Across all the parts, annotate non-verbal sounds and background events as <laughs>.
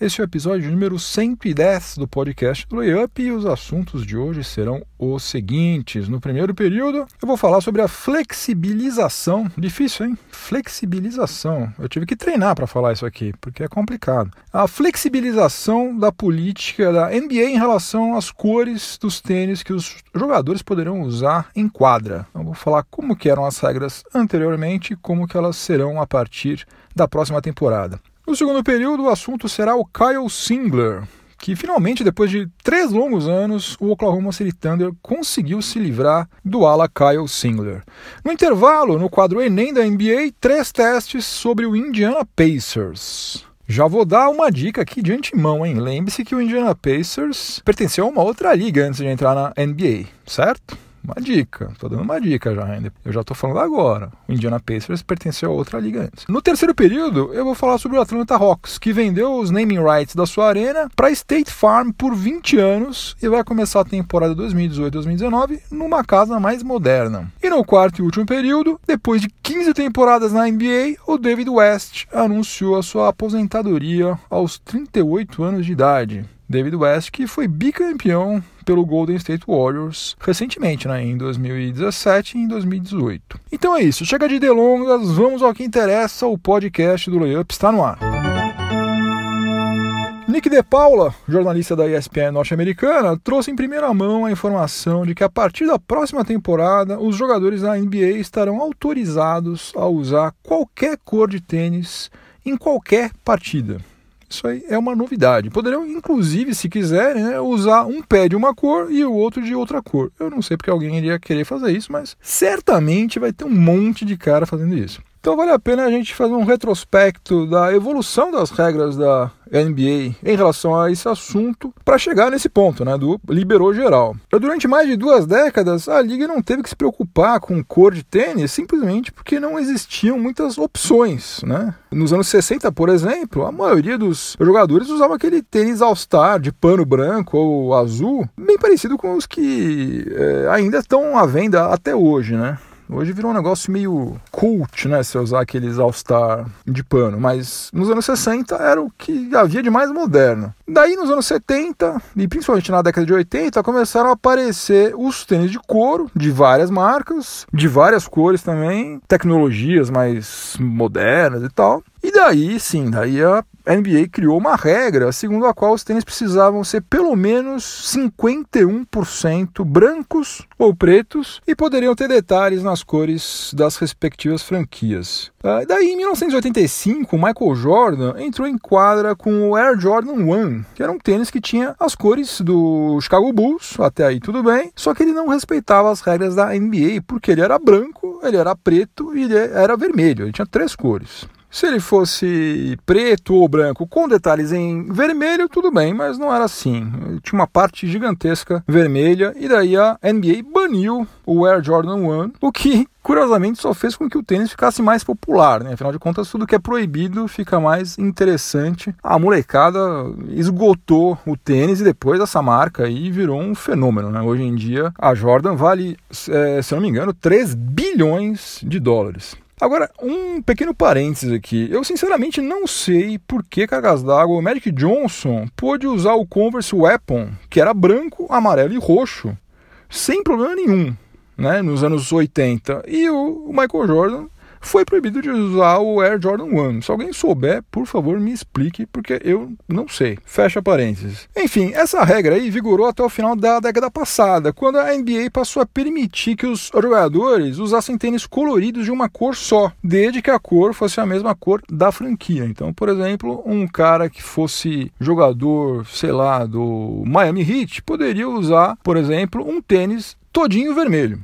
Este é o episódio número 110 do podcast do Layup e os assuntos de hoje serão os seguintes. No primeiro período, eu vou falar sobre a flexibilização. Difícil, hein? Flexibilização. Eu tive que treinar para falar isso aqui, porque é complicado. A flexibilização da política da NBA em relação às cores dos tênis que os jogadores poderão usar em quadra. Eu vou falar como que eram as regras anteriormente e como que elas serão a partir da próxima temporada. No segundo período, o assunto será o Kyle Singler, que finalmente, depois de três longos anos, o Oklahoma City Thunder conseguiu se livrar do ala Kyle Singler. No intervalo, no quadro Enem da NBA, três testes sobre o Indiana Pacers. Já vou dar uma dica aqui de antemão, hein? Lembre-se que o Indiana Pacers pertenceu a uma outra liga antes de entrar na NBA, certo? Uma dica, tô dando uma dica já ainda. Eu já tô falando agora. O Indiana Pacers pertenceu a outra liga antes. No terceiro período, eu vou falar sobre o Atlanta Hawks, que vendeu os naming rights da sua arena para State Farm por 20 anos e vai começar a temporada 2018-2019 numa casa mais moderna. E no quarto e último período, depois de 15 temporadas na NBA, o David West anunciou a sua aposentadoria aos 38 anos de idade. David West, que foi bicampeão pelo Golden State Warriors recentemente, né, em 2017 e em 2018. Então é isso, chega de delongas, vamos ao que interessa, o podcast do Layup está no ar. Nick De Paula, jornalista da ESPN norte-americana, trouxe em primeira mão a informação de que a partir da próxima temporada os jogadores da NBA estarão autorizados a usar qualquer cor de tênis em qualquer partida. Isso aí é uma novidade. Poderiam, inclusive, se quiserem, né, usar um pé de uma cor e o outro de outra cor. Eu não sei porque alguém iria querer fazer isso, mas certamente vai ter um monte de cara fazendo isso. Então vale a pena a gente fazer um retrospecto da evolução das regras da NBA em relação a esse assunto para chegar nesse ponto, né, do liberou geral. Durante mais de duas décadas, a liga não teve que se preocupar com cor de tênis simplesmente porque não existiam muitas opções, né? Nos anos 60, por exemplo, a maioria dos jogadores usava aquele tênis All-Star de pano branco ou azul, bem parecido com os que é, ainda estão à venda até hoje, né? Hoje virou um negócio meio cult, né? Se usar aqueles All-Star de pano. Mas nos anos 60 era o que havia de mais moderno. Daí nos anos 70, e principalmente na década de 80, começaram a aparecer os tênis de couro de várias marcas, de várias cores também, tecnologias mais modernas e tal. E daí, sim, daí a NBA criou uma regra segundo a qual os tênis precisavam ser pelo menos 51% brancos ou pretos e poderiam ter detalhes nas cores das respectivas franquias. Ah, daí, em 1985, o Michael Jordan entrou em quadra com o Air Jordan 1, que era um tênis que tinha as cores do Chicago Bulls, até aí tudo bem, só que ele não respeitava as regras da NBA, porque ele era branco, ele era preto e ele era vermelho, ele tinha três cores. Se ele fosse preto ou branco com detalhes em vermelho, tudo bem, mas não era assim. Tinha uma parte gigantesca vermelha e daí a NBA baniu o Air Jordan 1, o que curiosamente só fez com que o tênis ficasse mais popular, né? Afinal de contas, tudo que é proibido fica mais interessante. A molecada esgotou o tênis e depois essa marca aí virou um fenômeno, né? Hoje em dia a Jordan vale, é, se não me engano, 3 bilhões de dólares. Agora, um pequeno parênteses aqui. Eu sinceramente não sei por que cargas d'água o Magic Johnson pôde usar o Converse Weapon, que era branco, amarelo e roxo, sem problema nenhum, né, nos anos 80. E o Michael Jordan foi proibido de usar o Air Jordan 1. Se alguém souber, por favor, me explique, porque eu não sei. Fecha parênteses. Enfim, essa regra aí vigorou até o final da década passada, quando a NBA passou a permitir que os jogadores usassem tênis coloridos de uma cor só, desde que a cor fosse a mesma cor da franquia. Então, por exemplo, um cara que fosse jogador, sei lá, do Miami Heat, poderia usar, por exemplo, um tênis todinho vermelho.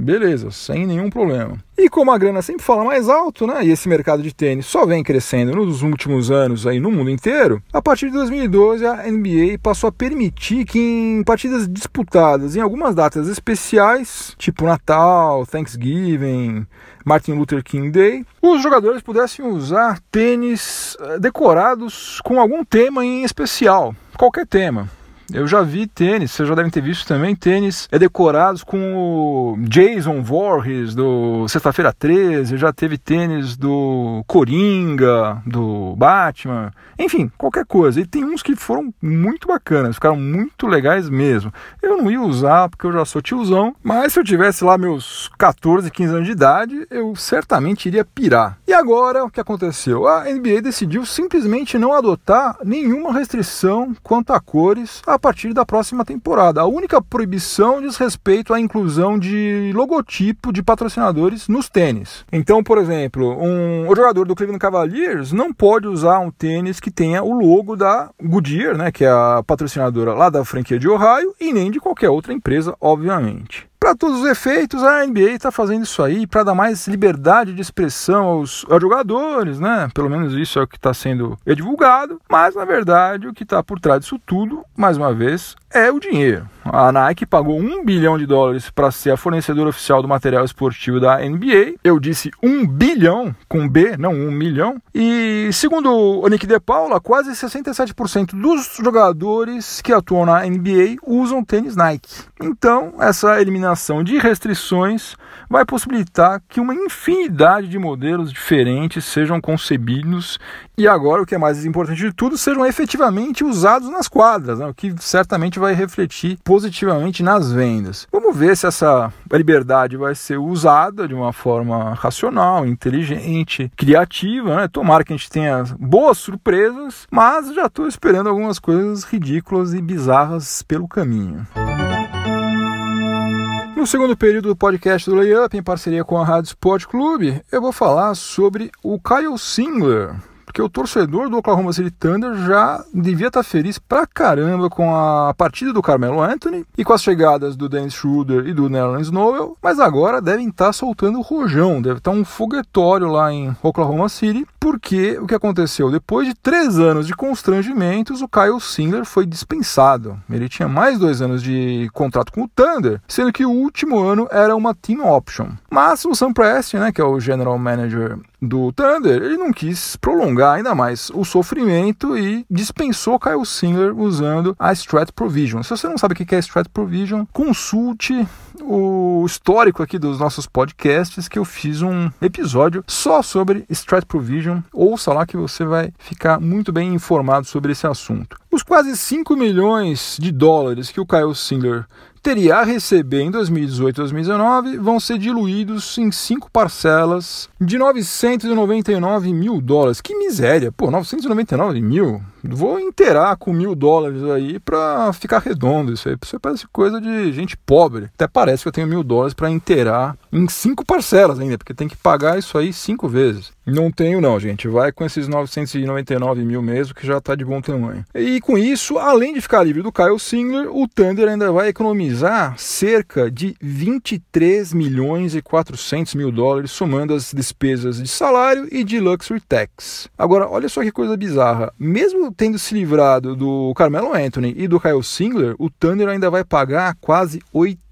Beleza, sem nenhum problema. E como a grana sempre fala mais alto, né, e esse mercado de tênis só vem crescendo nos últimos anos aí no mundo inteiro, a partir de 2012 a NBA passou a permitir que em partidas disputadas em algumas datas especiais, tipo Natal, Thanksgiving, Martin Luther King Day, os jogadores pudessem usar tênis eh, decorados com algum tema em especial, qualquer tema. Eu já vi tênis, vocês já devem ter visto também, tênis é decorados com o Jason Voorhees do Sexta-feira 13, já teve tênis do Coringa, do Batman, enfim, qualquer coisa. E tem uns que foram muito bacanas, ficaram muito legais mesmo. Eu não ia usar porque eu já sou tiozão, mas se eu tivesse lá meus 14, 15 anos de idade, eu certamente iria pirar. E agora, o que aconteceu? A NBA decidiu simplesmente não adotar nenhuma restrição quanto a cores a partir da próxima temporada. A única proibição diz respeito à inclusão de logotipo de patrocinadores nos tênis. Então, por exemplo, um, o jogador do Cleveland Cavaliers não pode usar um tênis que tenha o logo da Goodyear, né, que é a patrocinadora lá da franquia de Ohio, e nem de qualquer outra empresa, obviamente. Para todos os efeitos, a NBA está fazendo isso aí para dar mais liberdade de expressão aos, aos, jogadores, né? Pelo menos isso é o que está sendo divulgado. Mas na verdade, o que está por trás disso tudo, mais uma vez, é o dinheiro. A Nike pagou um bilhão de dólares para ser a fornecedora oficial do material esportivo da NBA. Eu disse um bilhão com B, não um milhão. E segundo o Nick De Paula, quase 67% dos jogadores que atuam na NBA usam tênis Nike. Então, essa eliminação de restrições vai possibilitar que uma infinidade de modelos diferentes sejam concebidos e agora, o que é mais importante de tudo, sejam efetivamente usados nas quadras, né? o que certamente vai refletir positivamente nas vendas. Vamos ver se essa liberdade vai ser usada de uma forma racional, inteligente, criativa. Né? Tomara que a gente tenha boas surpresas, mas já estou esperando algumas coisas ridículas e bizarras pelo caminho. No segundo período do podcast do Layup, em parceria com a Rádio Sport Clube, eu vou falar sobre o Kyle Singler, porque o torcedor do Oklahoma City Thunder já devia estar tá feliz pra caramba com a partida do Carmelo Anthony e com as chegadas do Dennis Schroeder e do Nerlens Noel, mas agora devem estar tá soltando o rojão, deve estar tá um foguetório lá em Oklahoma City, porque o que aconteceu? Depois de três anos de constrangimentos, o Kyle Singler foi dispensado. Ele tinha mais dois anos de contrato com o Thunder, sendo que o último ano era uma team option. Mas o Sam Preston, né, que é o general manager do Thunder, ele não quis prolongar ainda mais o sofrimento e dispensou Kyle Singer usando a Strat Provision. Se você não sabe o que é Strat Provision, consulte o histórico aqui dos nossos podcasts que eu fiz um episódio só sobre Strat Provision. Ouça lá que você vai ficar muito bem informado sobre esse assunto. Os quase 5 milhões de dólares que o Kyle Singer teria a receber em 2018 e 2019 vão ser diluídos em cinco parcelas de 999 mil dólares. Que miséria! Pô, 999 mil? Vou inteirar com mil dólares aí para ficar redondo. Isso aí isso parece coisa de gente pobre. Até parece que eu tenho mil dólares para inteirar em cinco parcelas ainda, porque tem que pagar isso aí cinco vezes. Não tenho não, gente. Vai com esses 999 mil mesmo, que já está de bom tamanho. E com isso, além de ficar livre do Kyle Singler, o Thunder ainda vai economizar cerca de 23 milhões e 400 mil dólares, somando as despesas de salário e de luxury tax. Agora, olha só que coisa bizarra. Mesmo tendo se livrado do Carmelo Anthony e do Kyle Singler, o Thunder ainda vai pagar quase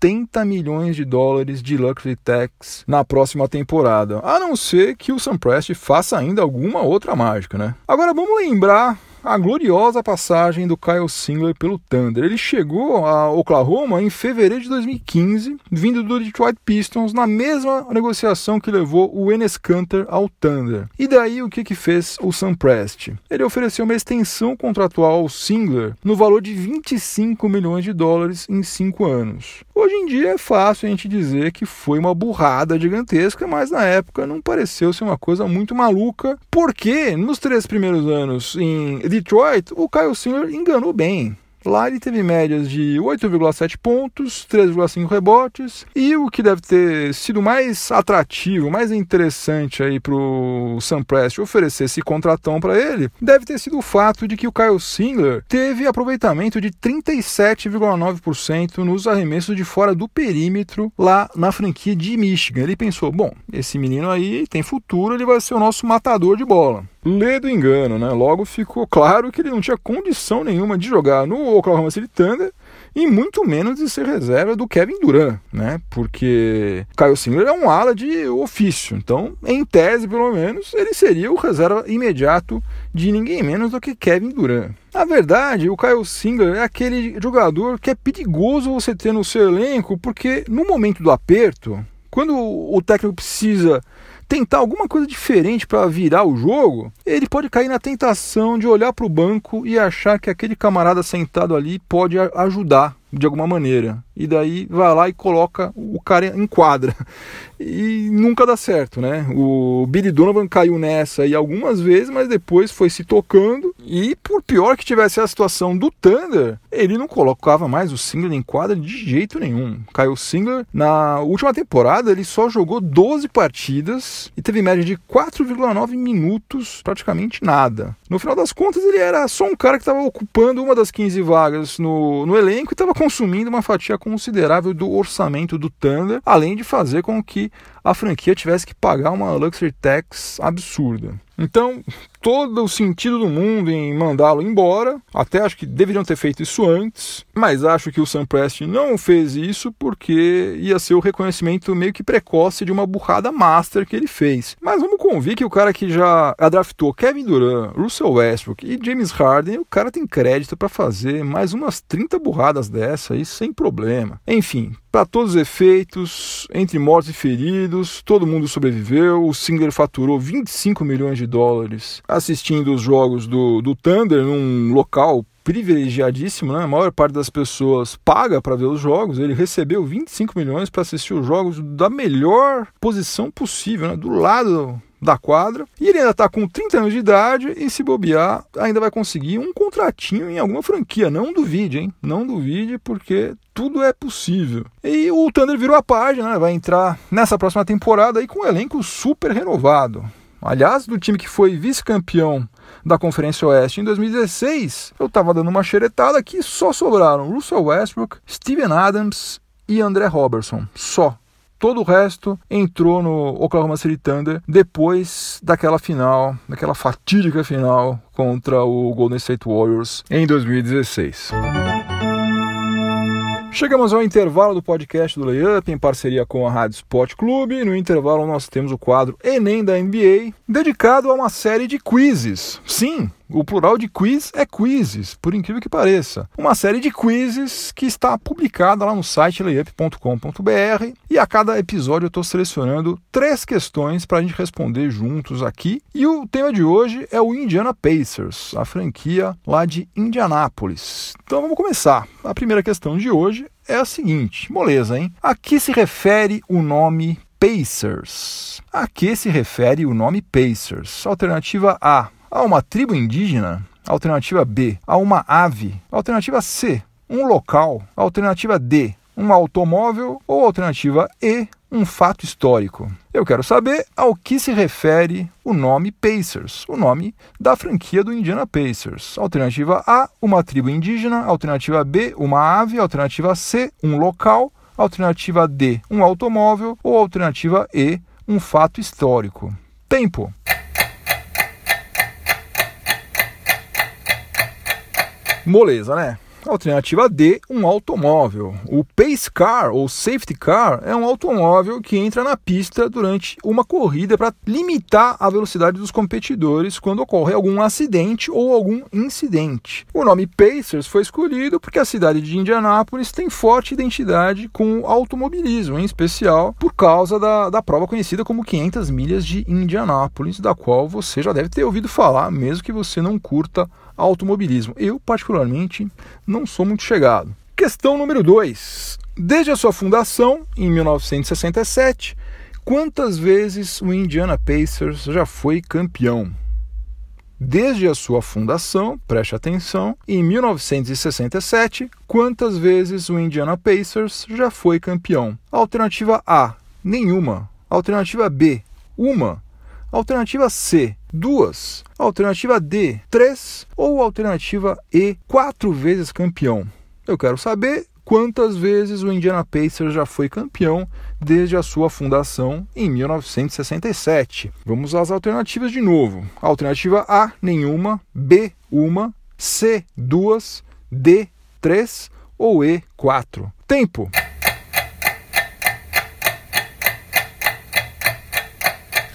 80 milhões de dólares de luxury tax na próxima temporada. A não ser que o Sam Prest faça ainda alguma outra mágica, né? Agora vamos lembrar a gloriosa passagem do Kyle Singler pelo Thunder. Ele chegou a Oklahoma em fevereiro de 2015, vindo do Detroit Pistons, na mesma negociação que levou o Enes Kanter ao Thunder. E daí o que, que fez o Sam Prest? Ele ofereceu uma extensão contratual ao Singler no valor de 25 milhões de dólares em 5 anos. Hoje em dia é fácil a gente dizer que foi uma burrada gigantesca, mas na época não pareceu ser uma coisa muito maluca, porque nos três primeiros anos em Detroit, o Kyle Singler enganou bem. Lá ele teve médias de 8,7 pontos, 3,5 rebotes e o que deve ter sido mais atrativo, mais interessante aí para o Sam Prest oferecer esse contratão para ele, deve ter sido o fato de que o Kyle Singler teve aproveitamento de 37,9% nos arremessos de fora do perímetro lá na franquia de Michigan. Ele pensou, bom, esse menino aí tem futuro, ele vai ser o nosso matador de bola lê do engano, né? Logo ficou claro que ele não tinha condição nenhuma de jogar no Oklahoma City Thunder e muito menos de ser reserva do Kevin Durant, né? Porque Kyle Singler é um ala de ofício, então, em tese, pelo menos, ele seria o reserva imediato de ninguém menos do que Kevin Durant. Na verdade, o Kyle Singler é aquele jogador que é perigoso você ter no seu elenco, porque no momento do aperto, quando o técnico precisa tentar alguma coisa diferente para virar o jogo, ele pode cair na tentação de olhar para o banco e achar que aquele camarada sentado ali pode ajudar de alguma maneira. E daí vai lá e coloca o cara em quadra. E nunca dá certo, né? O Billy Donovan caiu nessa aí algumas vezes, mas depois foi se tocando. E por pior que tivesse a situação do Thunder, ele não colocava mais o Singler em quadra de jeito nenhum. Caiu o Singler na última temporada, ele só jogou 12 partidas e teve média de 4,9 minutos, praticamente nada. No final das contas, ele era só um cara que estava ocupando uma das 15 vagas no, no elenco e estava consumindo uma fatia considerável do orçamento do Thunder, além de fazer com que a franquia tivesse que pagar uma luxury tax absurda. Então, todo o sentido do mundo em mandá-lo embora. Até acho que deveriam ter feito isso antes, mas acho que o Sam Prest não fez isso porque ia ser o reconhecimento meio que precoce de uma burrada master que ele fez. Mas vamos convir que o cara que já draftou Kevin Durant, Russell Westbrook e James Harden, o cara tem crédito para fazer mais umas 30 burradas dessa aí sem problema. Enfim, para todos os efeitos, entre mortos e feridos, todo mundo sobreviveu. O Singer faturou 25 milhões de dólares assistindo os jogos do, do Thunder num local privilegiadíssimo, né? A maior parte das pessoas paga para ver os jogos. Ele recebeu 25 milhões para assistir os jogos da melhor posição possível, né? do lado da quadra. E ele ainda está com 30 anos de idade e se bobear, ainda vai conseguir um contratinho em alguma franquia. Não duvide, hein? Não duvide, porque tudo é possível. E o Thunder virou a página, né? vai entrar nessa próxima temporada aí com um elenco super renovado. Aliás, do time que foi vice-campeão da Conferência Oeste em 2016, eu estava dando uma xeretada que só sobraram Russell Westbrook, Steven Adams e André Robertson. Só. Todo o resto entrou no Oklahoma City Thunder depois daquela final, daquela fatídica final contra o Golden State Warriors em 2016. Chegamos ao intervalo do podcast do Layup em parceria com a Rádio Sport Clube. No intervalo nós temos o quadro Enem da NBA, dedicado a uma série de quizzes. Sim, o plural de quiz é quizzes, por incrível que pareça. Uma série de quizzes que está publicada lá no site layup.com.br e a cada episódio eu estou selecionando três questões para a gente responder juntos aqui. E o tema de hoje é o Indiana Pacers, a franquia lá de Indianápolis. Então vamos começar. A primeira questão de hoje é a seguinte: moleza, hein? A que se refere o nome Pacers? A que se refere o nome Pacers? Alternativa A a uma tribo indígena? Alternativa B, a uma ave. Alternativa C, um local. Alternativa D, um automóvel. Ou alternativa E, um fato histórico. Eu quero saber ao que se refere o nome Pacers, o nome da franquia do Indiana Pacers. Alternativa A, uma tribo indígena. Alternativa B, uma ave. Alternativa C, um local. Alternativa D, um automóvel. Ou alternativa E, um fato histórico. Tempo. Moleza, né? Alternativa D, um automóvel. O pace car ou safety car é um automóvel que entra na pista durante uma corrida para limitar a velocidade dos competidores quando ocorre algum acidente ou algum incidente. O nome Pacers foi escolhido porque a cidade de Indianápolis tem forte identidade com o automobilismo, em especial por causa da, da prova conhecida como 500 milhas de Indianápolis, da qual você já deve ter ouvido falar, mesmo que você não curta automobilismo. Eu, particularmente, não sou muito chegado. Questão número 2. Desde a sua fundação, em 1967, quantas vezes o Indiana Pacers já foi campeão? Desde a sua fundação, preste atenção, em 1967, quantas vezes o Indiana Pacers já foi campeão? Alternativa A, nenhuma. Alternativa B, uma. Alternativa C, duas. Alternativa D, três. Ou alternativa E, quatro vezes campeão. Eu quero saber quantas vezes o Indiana Pacers já foi campeão desde a sua fundação em 1967. Vamos às alternativas de novo. Alternativa A, nenhuma. B, uma. C, duas. D, três. ou E, 4. Tempo.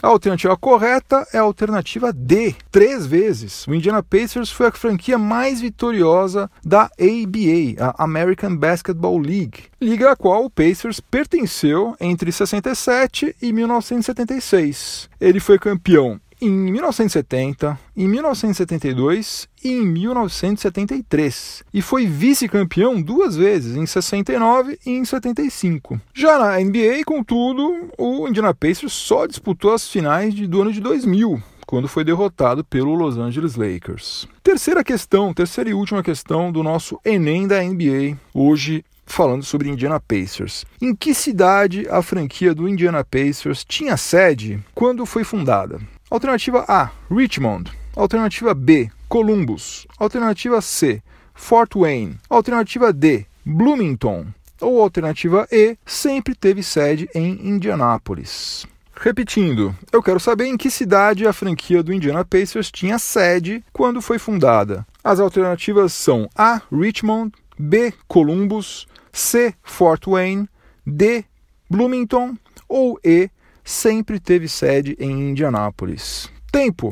A alternativa correta é a alternativa D, três vezes. O Indiana Pacers foi a franquia mais vitoriosa da ABA, a American Basketball League, liga a qual o Pacers pertenceu entre 67 e 1976. Ele foi campeão em 1970, em 1972 e em 1973, e foi vice-campeão duas vezes, em 69 e em 75. Já na NBA, contudo, o Indiana Pacers só disputou as finais do ano de 2000, quando foi derrotado pelo Los Angeles Lakers. Terceira questão, terceira e última questão do nosso Enem da NBA, hoje falando sobre Indiana Pacers. Em que cidade a franquia do Indiana Pacers tinha sede quando foi fundada? Alternativa A, Richmond. Alternativa B, Columbus. Alternativa C, Fort Wayne. Alternativa D, Bloomington. Ou alternativa E, sempre teve sede em Indianápolis. Repetindo, eu quero saber em que cidade a franquia do Indiana Pacers tinha sede quando foi fundada. As alternativas são A. Richmond, B. Columbus, C. Fort Wayne, D. Bloomington ou E sempre teve sede em Indianápolis. Tempo.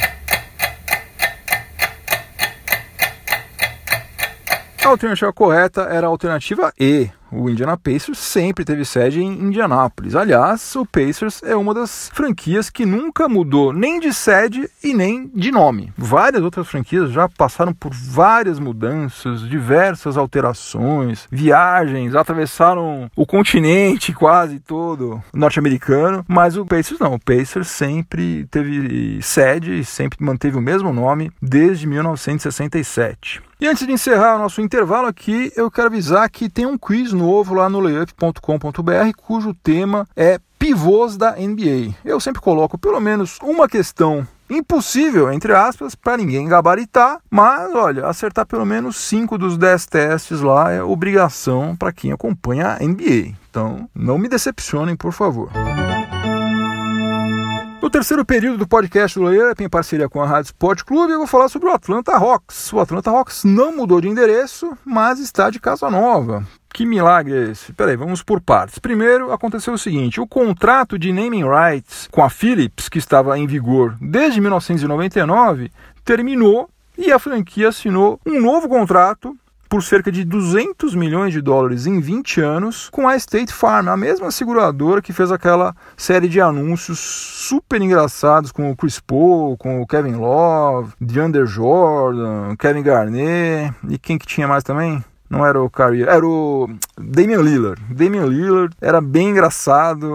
A alternativa correta era a alternativa E, o Indiana Pacers sempre teve sede em Indianápolis. Aliás, o Pacers é uma das franquias que nunca mudou nem de sede e nem de nome. Várias outras franquias já passaram por várias mudanças, diversas alterações, viagens, atravessaram o continente quase todo norte-americano, mas o Pacers não. O Pacers sempre teve sede e sempre manteve o mesmo nome desde 1967. E antes de encerrar o nosso intervalo aqui, eu quero avisar que tem um quiz novo lá no layup.com.br cujo tema é pivôs da NBA. Eu sempre coloco pelo menos uma questão impossível, entre aspas, para ninguém gabaritar, mas olha, acertar pelo menos 5 dos 10 testes lá é obrigação para quem acompanha a NBA. Então, não me decepcionem, por favor. No terceiro período do podcast do Layup, em parceria com a Rádio Sport Clube, eu vou falar sobre o Atlanta Hawks. O Atlanta Hawks não mudou de endereço, mas está de casa nova. Que milagre é esse? Peraí, vamos por partes. Primeiro, aconteceu o seguinte: o contrato de naming rights com a Philips, que estava em vigor desde 1999, terminou e a franquia assinou um novo contrato por cerca de 200 milhões de dólares em 20 anos com a State Farm, a mesma seguradora que fez aquela série de anúncios super engraçados com o Chris Paul, com o Kevin Love, DeAndre Jordan, Kevin Garnett e quem que tinha mais também? Não era o Kyrie, era o Damian Lillard. Damian Lillard era bem engraçado.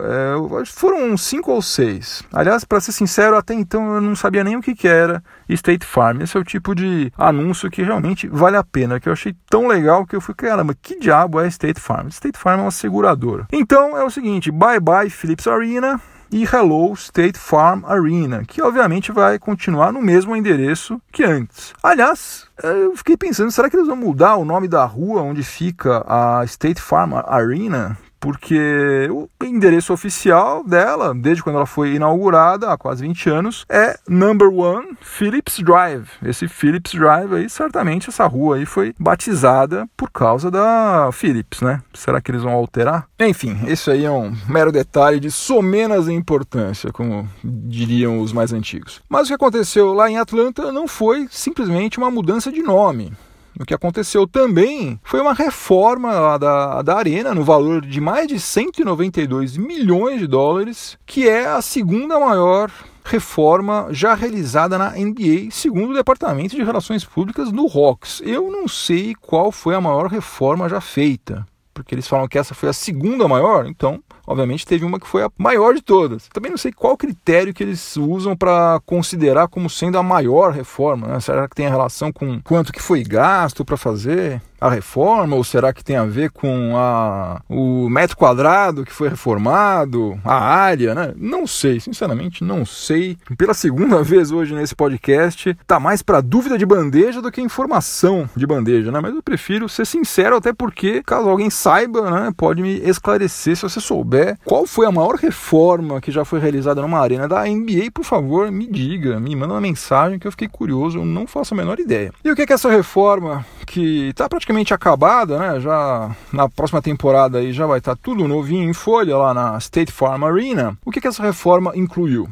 É, foram cinco ou seis. Aliás, para ser sincero, até então eu não sabia nem o que, que era State Farm. Esse é o tipo de anúncio que realmente vale a pena, que eu achei tão legal que eu fui, caramba, que diabo é State Farm? State Farm é uma seguradora. Então é o seguinte, bye bye Philips Arena e Hello State Farm Arena, que obviamente vai continuar no mesmo endereço que antes. Aliás, eu fiquei pensando, será que eles vão mudar o nome da rua onde fica a State Farm Arena? Porque o endereço oficial dela, desde quando ela foi inaugurada, há quase 20 anos, é Number One Phillips Drive. Esse Phillips Drive aí, certamente essa rua aí foi batizada por causa da Philips, né? Será que eles vão alterar? Enfim, esse aí é um mero detalhe de somenas importância, como diriam os mais antigos. Mas o que aconteceu lá em Atlanta não foi simplesmente uma mudança de nome. O que aconteceu também foi uma reforma da, da arena no valor de mais de 192 milhões de dólares, que é a segunda maior reforma já realizada na NBA, segundo o Departamento de Relações Públicas do Hawks. Eu não sei qual foi a maior reforma já feita, porque eles falam que essa foi a segunda maior, então obviamente teve uma que foi a maior de todas. Também não sei qual critério que eles usam para considerar como sendo a maior reforma. Né? Será que tem relação com quanto que foi gasto para fazer? a reforma ou será que tem a ver com a, o metro quadrado que foi reformado, a área, né? Não sei, sinceramente não sei. Pela segunda <laughs> vez hoje nesse podcast, tá mais para dúvida de bandeja do que informação de bandeja, né? Mas eu prefiro ser sincero até porque caso alguém saiba, né, pode me esclarecer se você souber souber qual foi a maior reforma que já foi realizada numa arena da NBA, por favor, me diga, me manda uma mensagem que eu fiquei curioso, eu não faço a menor ideia. E o que é que essa reforma, que está praticamente acabada, né? Já na próxima temporada aí já vai estar tá tudo novinho em folha lá na State Farm Arena. O que é que essa reforma incluiu?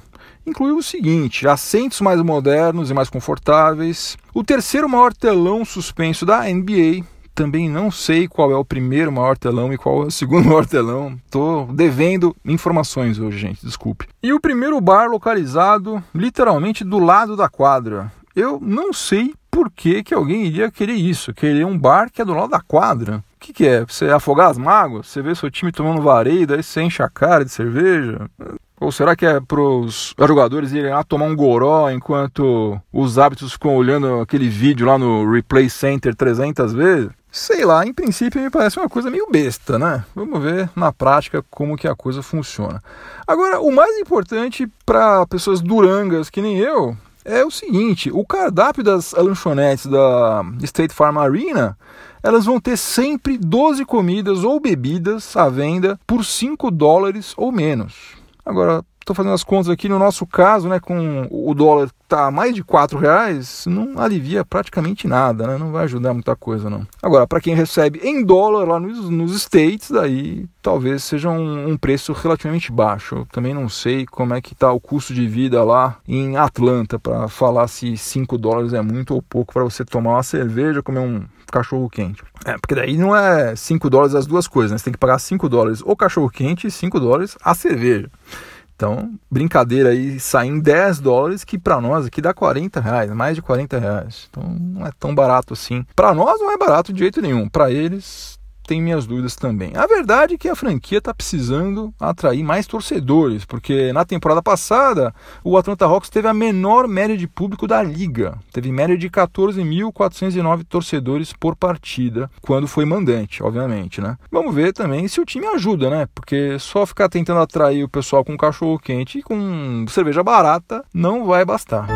incluiu o seguinte: assentos mais modernos e mais confortáveis, o terceiro maior telão suspenso da NBA. Também não sei qual é o primeiro maior telão e qual é o <laughs> segundo maior telão. Tô devendo informações hoje, gente, desculpe. E o primeiro bar localizado literalmente do lado da quadra. Eu não sei por que, que alguém iria querer isso, querer um bar que é do lado da quadra. O que, que é? Você afogar as mágoas? Você vê seu time tomando vareio, daí você enche a cara de cerveja? Ou será que é para os jogadores irem lá tomar um goró enquanto os hábitos ficam olhando aquele vídeo lá no Replay Center 300 vezes? Sei lá, em princípio me parece uma coisa meio besta, né? Vamos ver na prática como que a coisa funciona. Agora, o mais importante para pessoas durangas que nem eu é o seguinte, o cardápio das lanchonetes da State Farm Arena, elas vão ter sempre 12 comidas ou bebidas à venda por 5 dólares ou menos. Agora, estou fazendo as contas aqui, no nosso caso, né, com o dólar tá mais de quatro reais, não alivia praticamente nada, né? Não vai ajudar muita coisa, não. Agora, para quem recebe em dólar lá nos, nos States, daí talvez seja um, um, preço relativamente baixo. Eu também não sei como é que tá o custo de vida lá em Atlanta para falar se 5 dólares é muito ou pouco para você tomar uma cerveja, comer um cachorro quente. É, porque daí não é 5 dólares as duas coisas, né? Você tem que pagar 5 dólares o cachorro quente e 5 dólares a cerveja. Então, brincadeira aí, sai em 10 dólares, que para nós aqui dá 40 reais, mais de 40 reais. Então, não é tão barato assim. Para nós não é barato de jeito nenhum. Para eles, tenho minhas dúvidas também. A verdade é que a franquia está precisando atrair mais torcedores, porque na temporada passada o Atlanta Hawks teve a menor média de público da liga. Teve média de 14.409 torcedores por partida, quando foi mandante, obviamente, né? Vamos ver também se o time ajuda, né? Porque só ficar tentando atrair o pessoal com cachorro quente e com cerveja barata não vai bastar.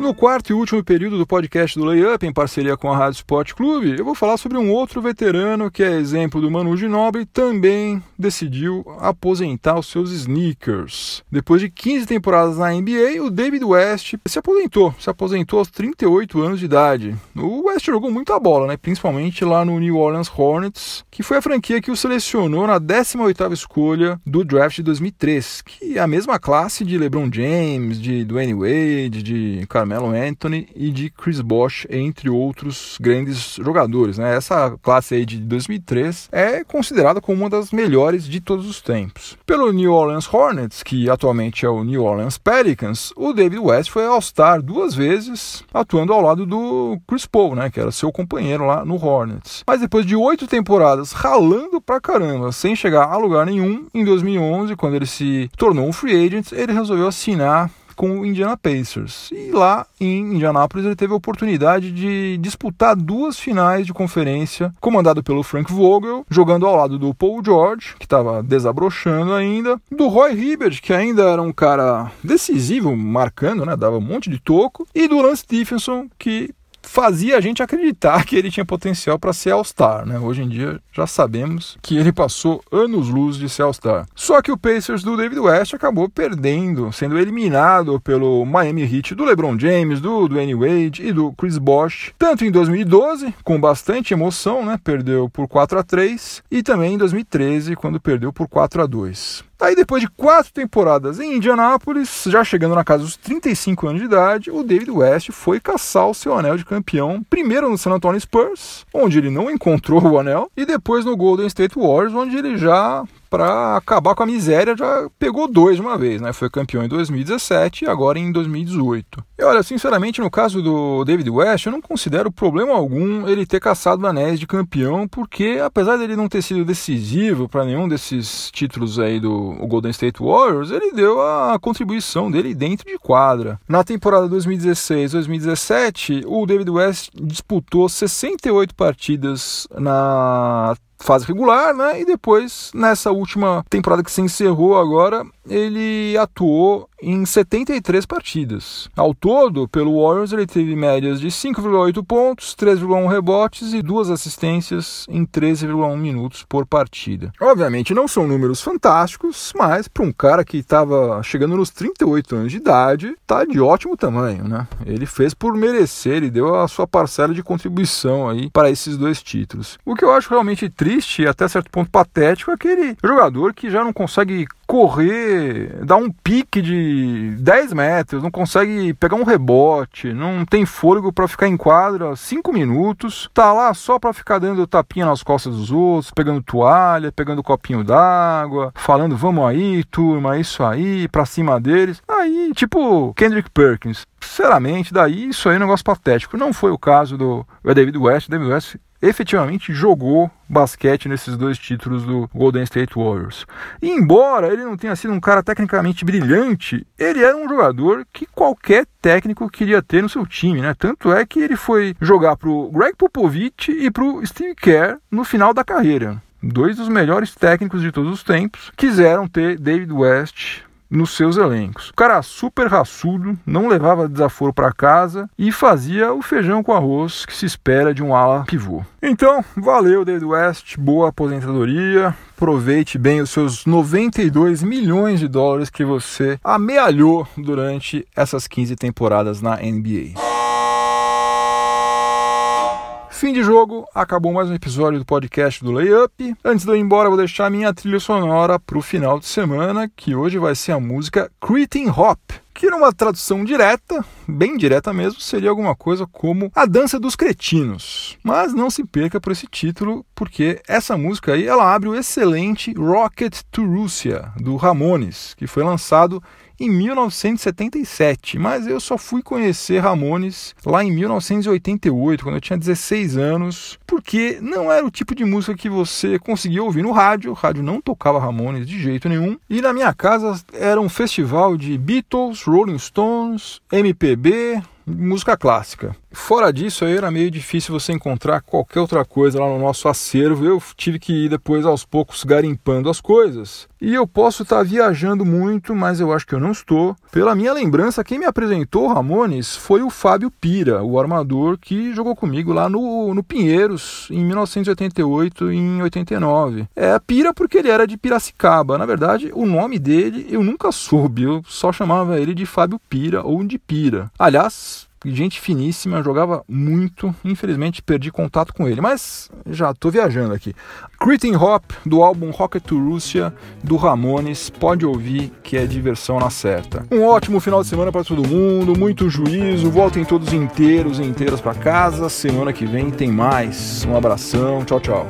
No quarto e último período do podcast do Layup, em parceria com a Rádio Sport Clube, eu vou falar sobre um outro veterano que é exemplo do Manu Ginobili, também decidiu aposentar os seus sneakers. Depois de 15 temporadas na NBA, o David West se aposentou, se aposentou aos 38 anos de idade. O West jogou muita bola, né? principalmente lá no New Orleans Hornets, que foi a franquia que o selecionou na 18ª escolha do draft de 2003, que é a mesma classe de LeBron James, de Dwayne Wade, de Carmelo Carmelo Anthony e de Chris Bosh, entre outros grandes jogadores. Né? Essa classe aí de 2003 é considerada como uma das melhores de todos os tempos. Pelo New Orleans Hornets, que atualmente é o New Orleans Pelicans, o David West foi All-Star duas vezes, atuando ao lado do Chris Paul, né, que era seu companheiro lá no Hornets. Mas depois de oito temporadas ralando pra caramba, sem chegar a lugar nenhum, em 2011, quando ele se tornou um free agent, ele resolveu assinar com o Indiana Pacers. E lá em Indianápolis ele teve a oportunidade de disputar duas finais de conferência, comandado pelo Frank Vogel, jogando ao lado do Paul George, que estava desabrochando ainda, do Roy Hibbert, que ainda era um cara decisivo, marcando, né, dava um monte de toco, e do Lance Stephenson, que fazia a gente acreditar que ele tinha potencial para ser All-Star, né? Hoje em dia já sabemos que ele passou anos-luz de ser All-Star. Só que o Pacers do David West acabou perdendo, sendo eliminado pelo Miami Heat do LeBron James, do Dwayne Wade e do Chris Bosh, tanto em 2012, com bastante emoção, né? Perdeu por 4 a 3, e também em 2013, quando perdeu por 4 a 2. Aí, depois de quatro temporadas em Indianápolis, já chegando na casa dos 35 anos de idade, o David West foi caçar o seu anel de campeão, primeiro no San Antonio Spurs, onde ele não encontrou o anel, e depois no Golden State Warriors, onde ele já para acabar com a miséria, já pegou dois de uma vez, né? Foi campeão em 2017 e agora em 2018. Olha, sinceramente, no caso do David West, eu não considero problema algum ele ter caçado anéis de campeão, porque apesar dele não ter sido decisivo para nenhum desses títulos aí do Golden State Warriors, ele deu a contribuição dele dentro de quadra. Na temporada 2016-2017, o David West disputou 68 partidas na fase regular, né? E depois, nessa última temporada que se encerrou agora, ele atuou em 73 partidas. Ao todo, pelo Warriors, ele teve médias de 5,8 pontos, 3,1 rebotes e duas assistências em 13,1 minutos por partida. Obviamente não são números fantásticos, mas para um cara que estava chegando nos 38 anos de idade, tá de ótimo tamanho, né? Ele fez por merecer, ele deu a sua parcela de contribuição aí para esses dois títulos. O que eu acho realmente triste e até certo ponto patético é aquele jogador que já não consegue correr, dar um pique de 10 metros, não consegue pegar um rebote, não tem fôlego para ficar em quadra 5 minutos, tá lá só para ficar dando tapinha nas costas dos outros, pegando toalha, pegando copinho d'água, falando vamos aí, turma, isso aí, pra cima deles. Aí, tipo Kendrick Perkins. Sinceramente, daí isso aí é um negócio patético. Não foi o caso do David West. David West efetivamente jogou basquete nesses dois títulos do Golden State Warriors. E embora ele não tenha sido um cara tecnicamente brilhante, ele era um jogador que qualquer técnico queria ter no seu time, né? Tanto é que ele foi jogar pro Greg Popovich e pro Steve Kerr no final da carreira. Dois dos melhores técnicos de todos os tempos quiseram ter David West nos seus elencos. O cara super raçudo, não levava desaforo para casa e fazia o feijão com arroz que se espera de um ala pivô. Então, valeu David West, boa aposentadoria. Aproveite bem os seus 92 milhões de dólares que você amealhou durante essas 15 temporadas na NBA. Fim de jogo, acabou mais um episódio do podcast do Layup. Antes de eu ir embora, vou deixar minha trilha sonora para o final de semana, que hoje vai ser a música Cretin Hop, que numa tradução direta, bem direta mesmo, seria alguma coisa como A Dança dos Cretinos. Mas não se perca por esse título, porque essa música aí, ela abre o excelente Rocket to Russia, do Ramones, que foi lançado em 1977, mas eu só fui conhecer Ramones lá em 1988, quando eu tinha 16 anos, porque não era o tipo de música que você conseguia ouvir no rádio, o rádio não tocava Ramones de jeito nenhum, e na minha casa era um festival de Beatles, Rolling Stones, MPB, música clássica. Fora disso, aí era meio difícil você encontrar qualquer outra coisa lá no nosso acervo. Eu tive que ir depois aos poucos garimpando as coisas. E eu posso estar tá viajando muito, mas eu acho que eu não estou. Pela minha lembrança, quem me apresentou Ramones foi o Fábio Pira, o armador que jogou comigo lá no, no Pinheiros em 1988 e em 89. É Pira porque ele era de Piracicaba. Na verdade, o nome dele eu nunca soube, eu só chamava ele de Fábio Pira ou de Pira. Aliás, gente finíssima, jogava muito. Infelizmente perdi contato com ele, mas já tô viajando aqui. Cretin Hop, do álbum Rocket to Russia, do Ramones, pode ouvir que é diversão na certa. Um ótimo final de semana para todo mundo, muito juízo, voltem todos inteiros e inteiras para casa. Semana que vem tem mais. Um abração, tchau, tchau.